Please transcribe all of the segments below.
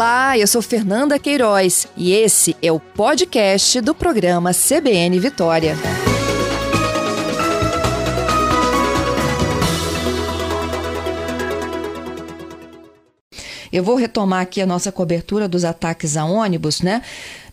Olá, eu sou Fernanda Queiroz e esse é o podcast do programa CBN Vitória. Eu vou retomar aqui a nossa cobertura dos ataques a ônibus, né?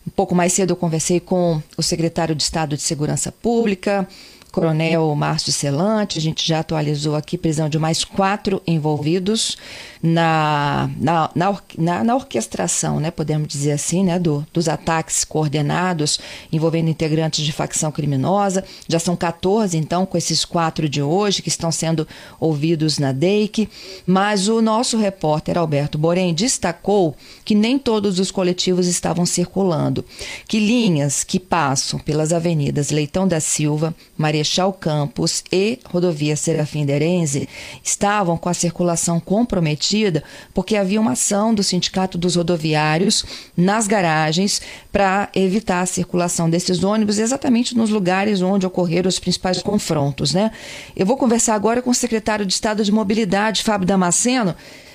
Um pouco mais cedo eu conversei com o secretário de Estado de Segurança Pública, Coronel Márcio Celante, a gente já atualizou aqui prisão de mais quatro envolvidos na, na, na, na, orquestração, né, podemos dizer assim, né, do, dos ataques coordenados envolvendo integrantes de facção criminosa. Já são 14, então, com esses quatro de hoje que estão sendo ouvidos na DEIC. Mas o nosso repórter Alberto Borém destacou que nem todos os coletivos estavam circulando, que linhas que passam pelas avenidas Leitão da Silva, Marechal Campos e Rodovia Serafim Derenze estavam com a circulação comprometida porque havia uma ação do Sindicato dos Rodoviários nas garagens para evitar a circulação desses ônibus exatamente nos lugares onde ocorreram os principais confrontos. Né? Eu vou conversar agora com o secretário de Estado de Mobilidade, Fábio Damasceno,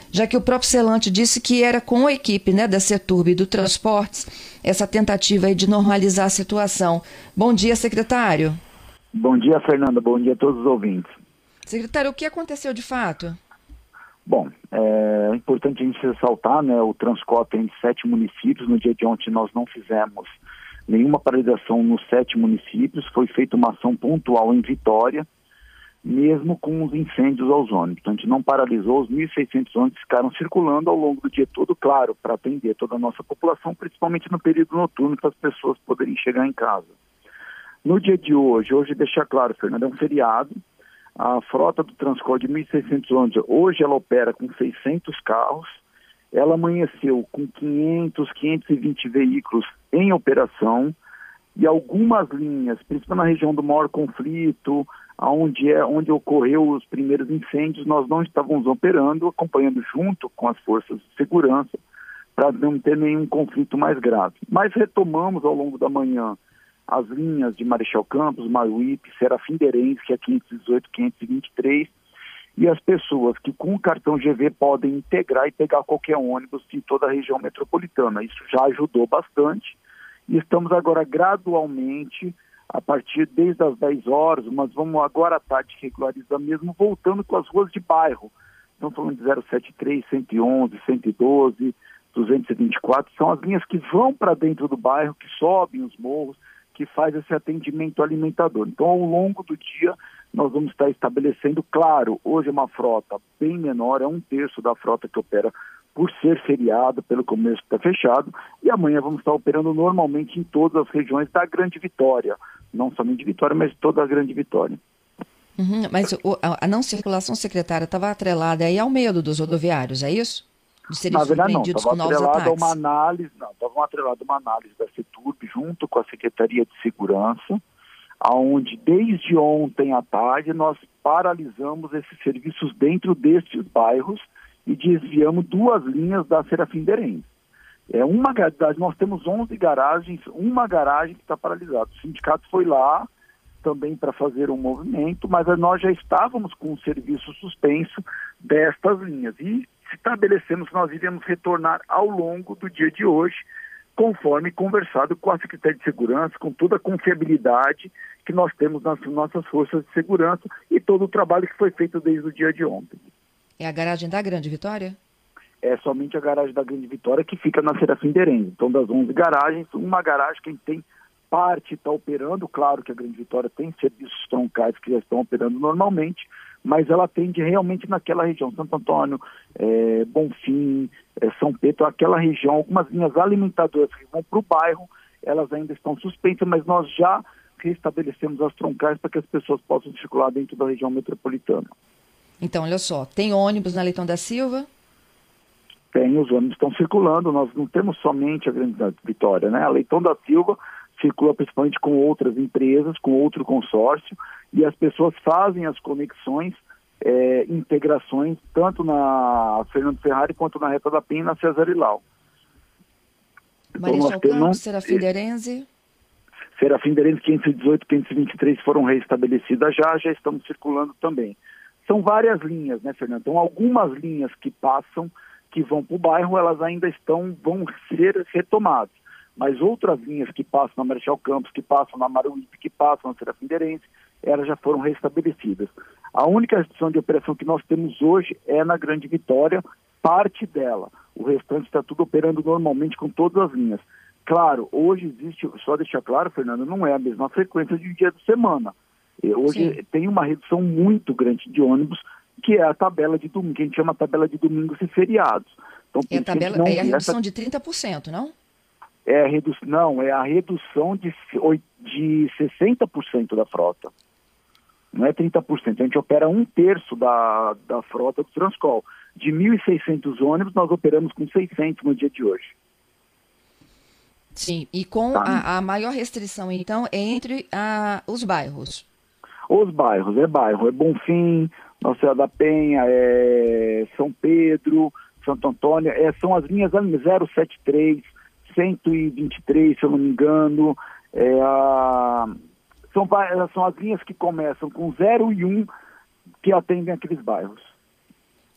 já que o próprio Celante disse que era com a equipe né, da Seturb e do Transportes essa tentativa de normalizar a situação. Bom dia, secretário. Bom dia, Fernanda. Bom dia a todos os ouvintes. Secretário, o que aconteceu de fato? Bom, é importante a gente ressaltar, né, o Transcop tem sete municípios, no dia de ontem nós não fizemos nenhuma paralisação nos sete municípios, foi feita uma ação pontual em Vitória, mesmo com os incêndios aos ônibus. Então a gente não paralisou, os 1.600 ônibus ficaram circulando ao longo do dia todo, claro, para atender toda a nossa população, principalmente no período noturno, para as pessoas poderem chegar em casa. No dia de hoje, hoje deixar claro, Fernando, é um feriado, a frota do Transcor de 1.600 ônibus, hoje ela opera com 600 carros. Ela amanheceu com 500, 520 veículos em operação e algumas linhas, principalmente na região do maior conflito, onde, é, onde ocorreu os primeiros incêndios, nós não estávamos operando, acompanhando junto com as forças de segurança para não ter nenhum conflito mais grave. Mas retomamos ao longo da manhã as linhas de Marechal Campos, Maruípe, Serafim que é 518, 523, e as pessoas que com o cartão GV podem integrar e pegar qualquer ônibus de toda a região metropolitana. Isso já ajudou bastante e estamos agora gradualmente, a partir desde as 10 horas, mas vamos agora à tarde regularizar mesmo, voltando com as ruas de bairro. Estamos falando de 073, 111, 112, 224, são as linhas que vão para dentro do bairro, que sobem os morros, que faz esse atendimento alimentador. Então, ao longo do dia, nós vamos estar estabelecendo, claro, hoje é uma frota bem menor, é um terço da frota que opera por ser feriado, pelo que está fechado, e amanhã vamos estar operando normalmente em todas as regiões da Grande Vitória, não somente Vitória, mas toda a Grande Vitória. Uhum, mas o, a não circulação secretária estava atrelada aí ao medo dos rodoviários, é isso? De serem Na verdade, não, estava atrelado a uma análise, não, estava atrelado a uma análise da CETURB junto com a Secretaria de Segurança, aonde desde ontem à tarde nós paralisamos esses serviços dentro destes bairros e desviamos duas linhas da Serafim Derense. É uma, nós temos 11 garagens, uma garagem que está paralisada. O sindicato foi lá também para fazer um movimento, mas nós já estávamos com o serviço suspenso destas linhas. E estabelecemos que nós iremos retornar ao longo do dia de hoje, conforme conversado com a Secretaria de Segurança, com toda a confiabilidade que nós temos nas nossas forças de segurança e todo o trabalho que foi feito desde o dia de ontem. É a garagem da Grande Vitória? É somente a garagem da Grande Vitória que fica na Serafim Derenze. Então, das 11 garagens, uma garagem quem tem parte está operando, claro que a Grande Vitória tem serviços troncais que já estão operando normalmente, mas ela atende realmente naquela região, Santo Antônio, é, Bonfim, é, São Pedro, aquela região, algumas linhas alimentadoras que vão para o bairro, elas ainda estão suspensas, mas nós já restabelecemos as troncais para que as pessoas possam circular dentro da região metropolitana. Então, olha só, tem ônibus na Leitão da Silva? Tem, os ônibus estão circulando, nós não temos somente a Grande Vitória, né? A Leitão da Silva circula principalmente com outras empresas, com outro consórcio, e as pessoas fazem as conexões, é, integrações, tanto na Fernando Ferrari quanto na Reta da Penha e na Cesar Ilau. Então, Marechal Campos, Serafim Derenze? Serafim Derenze 518, 523 foram restabelecidas já, já estamos circulando também. São várias linhas, né, Fernando? Então, algumas linhas que passam que vão para o bairro, elas ainda estão, vão ser retomadas. Mas outras linhas que passam na Marechal Campos, que passam na Maruípe, que passam na Serafindeirense, elas já foram restabelecidas. A única restrição de operação que nós temos hoje é na Grande Vitória, parte dela. O restante está tudo operando normalmente com todas as linhas. Claro, hoje existe, só deixar claro, Fernando, não é a mesma frequência de dia de semana. Hoje Sim. tem uma redução muito grande de ônibus, que é a tabela de domingo, que a gente chama tabela de domingos e feriados. Então, é a, tabela, é a redução essa... de 30%, não? É a redu... Não, é a redução de, de 60% da frota. Não é 30%. A gente opera um terço da, da frota do Transcol. De 1.600 ônibus, nós operamos com 600 no dia de hoje. Sim, e com tá. a, a, maior restrição, então, é entre a, os bairros. Os bairros, é bairro, é Bonfim, Nossa Senhora da Penha, é São Pedro, Santo Antônio, é, são as linhas 073, 123, se eu não me engano, é a, são, são as linhas que começam com 0 e 1 que atendem aqueles bairros.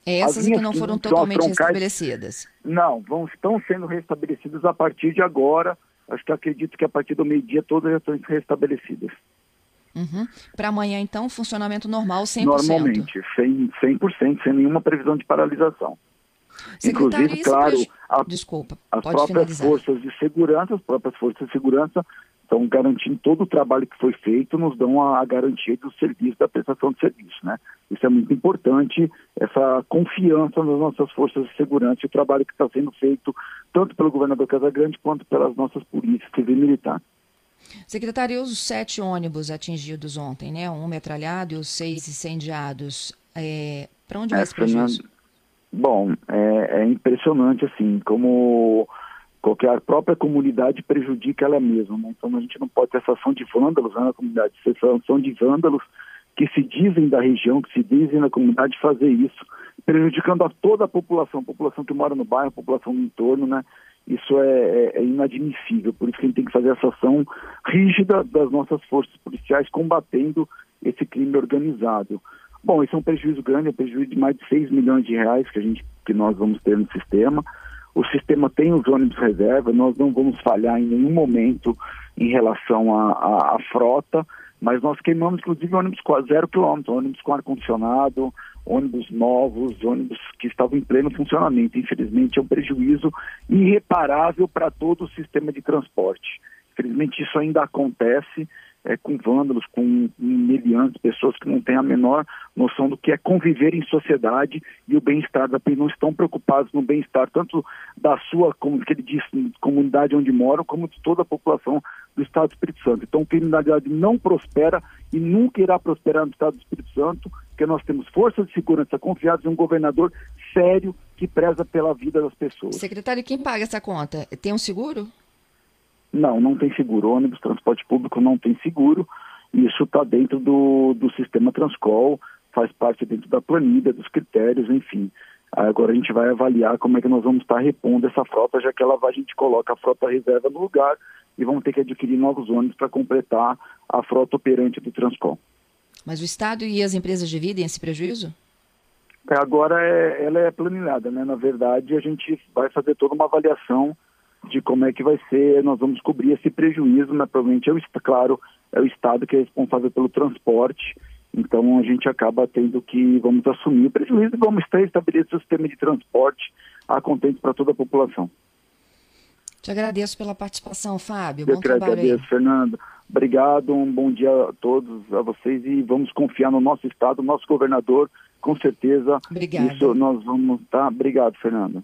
É essas que não foram totalmente restabelecidas? Não, vão, estão sendo restabelecidas a partir de agora. Acho que acredito que a partir do meio-dia todas já estão restabelecidas. Uhum. Para amanhã, então, funcionamento normal 100%? Normalmente, 100%, 100% sem nenhuma previsão de paralisação. Inclusive, claro, a, Desculpa, as próprias finalizar. forças de segurança, as próprias forças de segurança estão garantindo todo o trabalho que foi feito, nos dão a, a, garantia do serviço, da prestação de serviço, né? Isso é muito importante, essa confiança nas nossas forças de segurança e o trabalho que está sendo feito tanto pelo governador Casagrande quanto pelas nossas polícias civil e militar. Secretário, os sete ônibus atingidos ontem, né? Um metralhado e os seis incendiados. É... Para onde vai esse prejuízo? Bom, é, é impressionante, assim, como qualquer própria comunidade prejudica ela mesma. Né? Então a gente não pode ter essa ação de vândalos né, na comunidade, essa ação de vândalos que se dizem da região, que se dizem na comunidade fazer isso, prejudicando a toda a população, a população que mora no bairro, a população no entorno, né? Isso é, é, é inadmissível, por isso que a gente tem que fazer essa ação rígida das nossas forças policiais combatendo esse crime organizado. Bom, isso é um prejuízo grande, é um prejuízo de mais de 6 milhões de reais que, a gente, que nós vamos ter no sistema. O sistema tem os ônibus reserva, nós não vamos falhar em nenhum momento em relação à frota, mas nós queimamos inclusive ônibus zero quilômetro, ônibus com ar-condicionado, ônibus novos, ônibus que estavam em pleno funcionamento. Infelizmente é um prejuízo irreparável para todo o sistema de transporte. Infelizmente isso ainda acontece é, com vândalos, com meliantes, pessoas que não têm a menor noção do que é conviver em sociedade e o bem-estar da não estão preocupados no bem-estar tanto da sua, como que ele diz, comunidade onde moram, como de toda a população do Estado do Espírito Santo. Então, criminalidade não prospera e nunca irá prosperar no Estado do Espírito Santo, porque nós temos forças de segurança confiadas em um governador sério que preza pela vida das pessoas. Secretário, quem paga essa conta? Tem um seguro? Não, não tem seguro. Ônibus transporte público não tem seguro. Isso está dentro do, do sistema Transcol, faz parte dentro da planilha, dos critérios, enfim. Agora a gente vai avaliar como é que nós vamos estar repondo essa frota, já que ela, a gente coloca a frota reserva no lugar e vamos ter que adquirir novos ônibus para completar a frota operante do Transcol. Mas o Estado e as empresas dividem esse prejuízo? Agora é, ela é planilhada, né? Na verdade, a gente vai fazer toda uma avaliação de como é que vai ser, nós vamos cobrir esse prejuízo, mas provavelmente é o, claro, é o Estado que é responsável pelo transporte, então a gente acaba tendo que, vamos assumir o prejuízo e vamos estabelecer o sistema de transporte a contente para toda a população. Te agradeço pela participação, Fábio. Eu bom que trabalho agradeço, aí. Fernando. Obrigado, um bom dia a todos, a vocês e vamos confiar no nosso Estado, no nosso governador, com certeza. Obrigado. Isso nós vamos, tá? Obrigado, Fernando.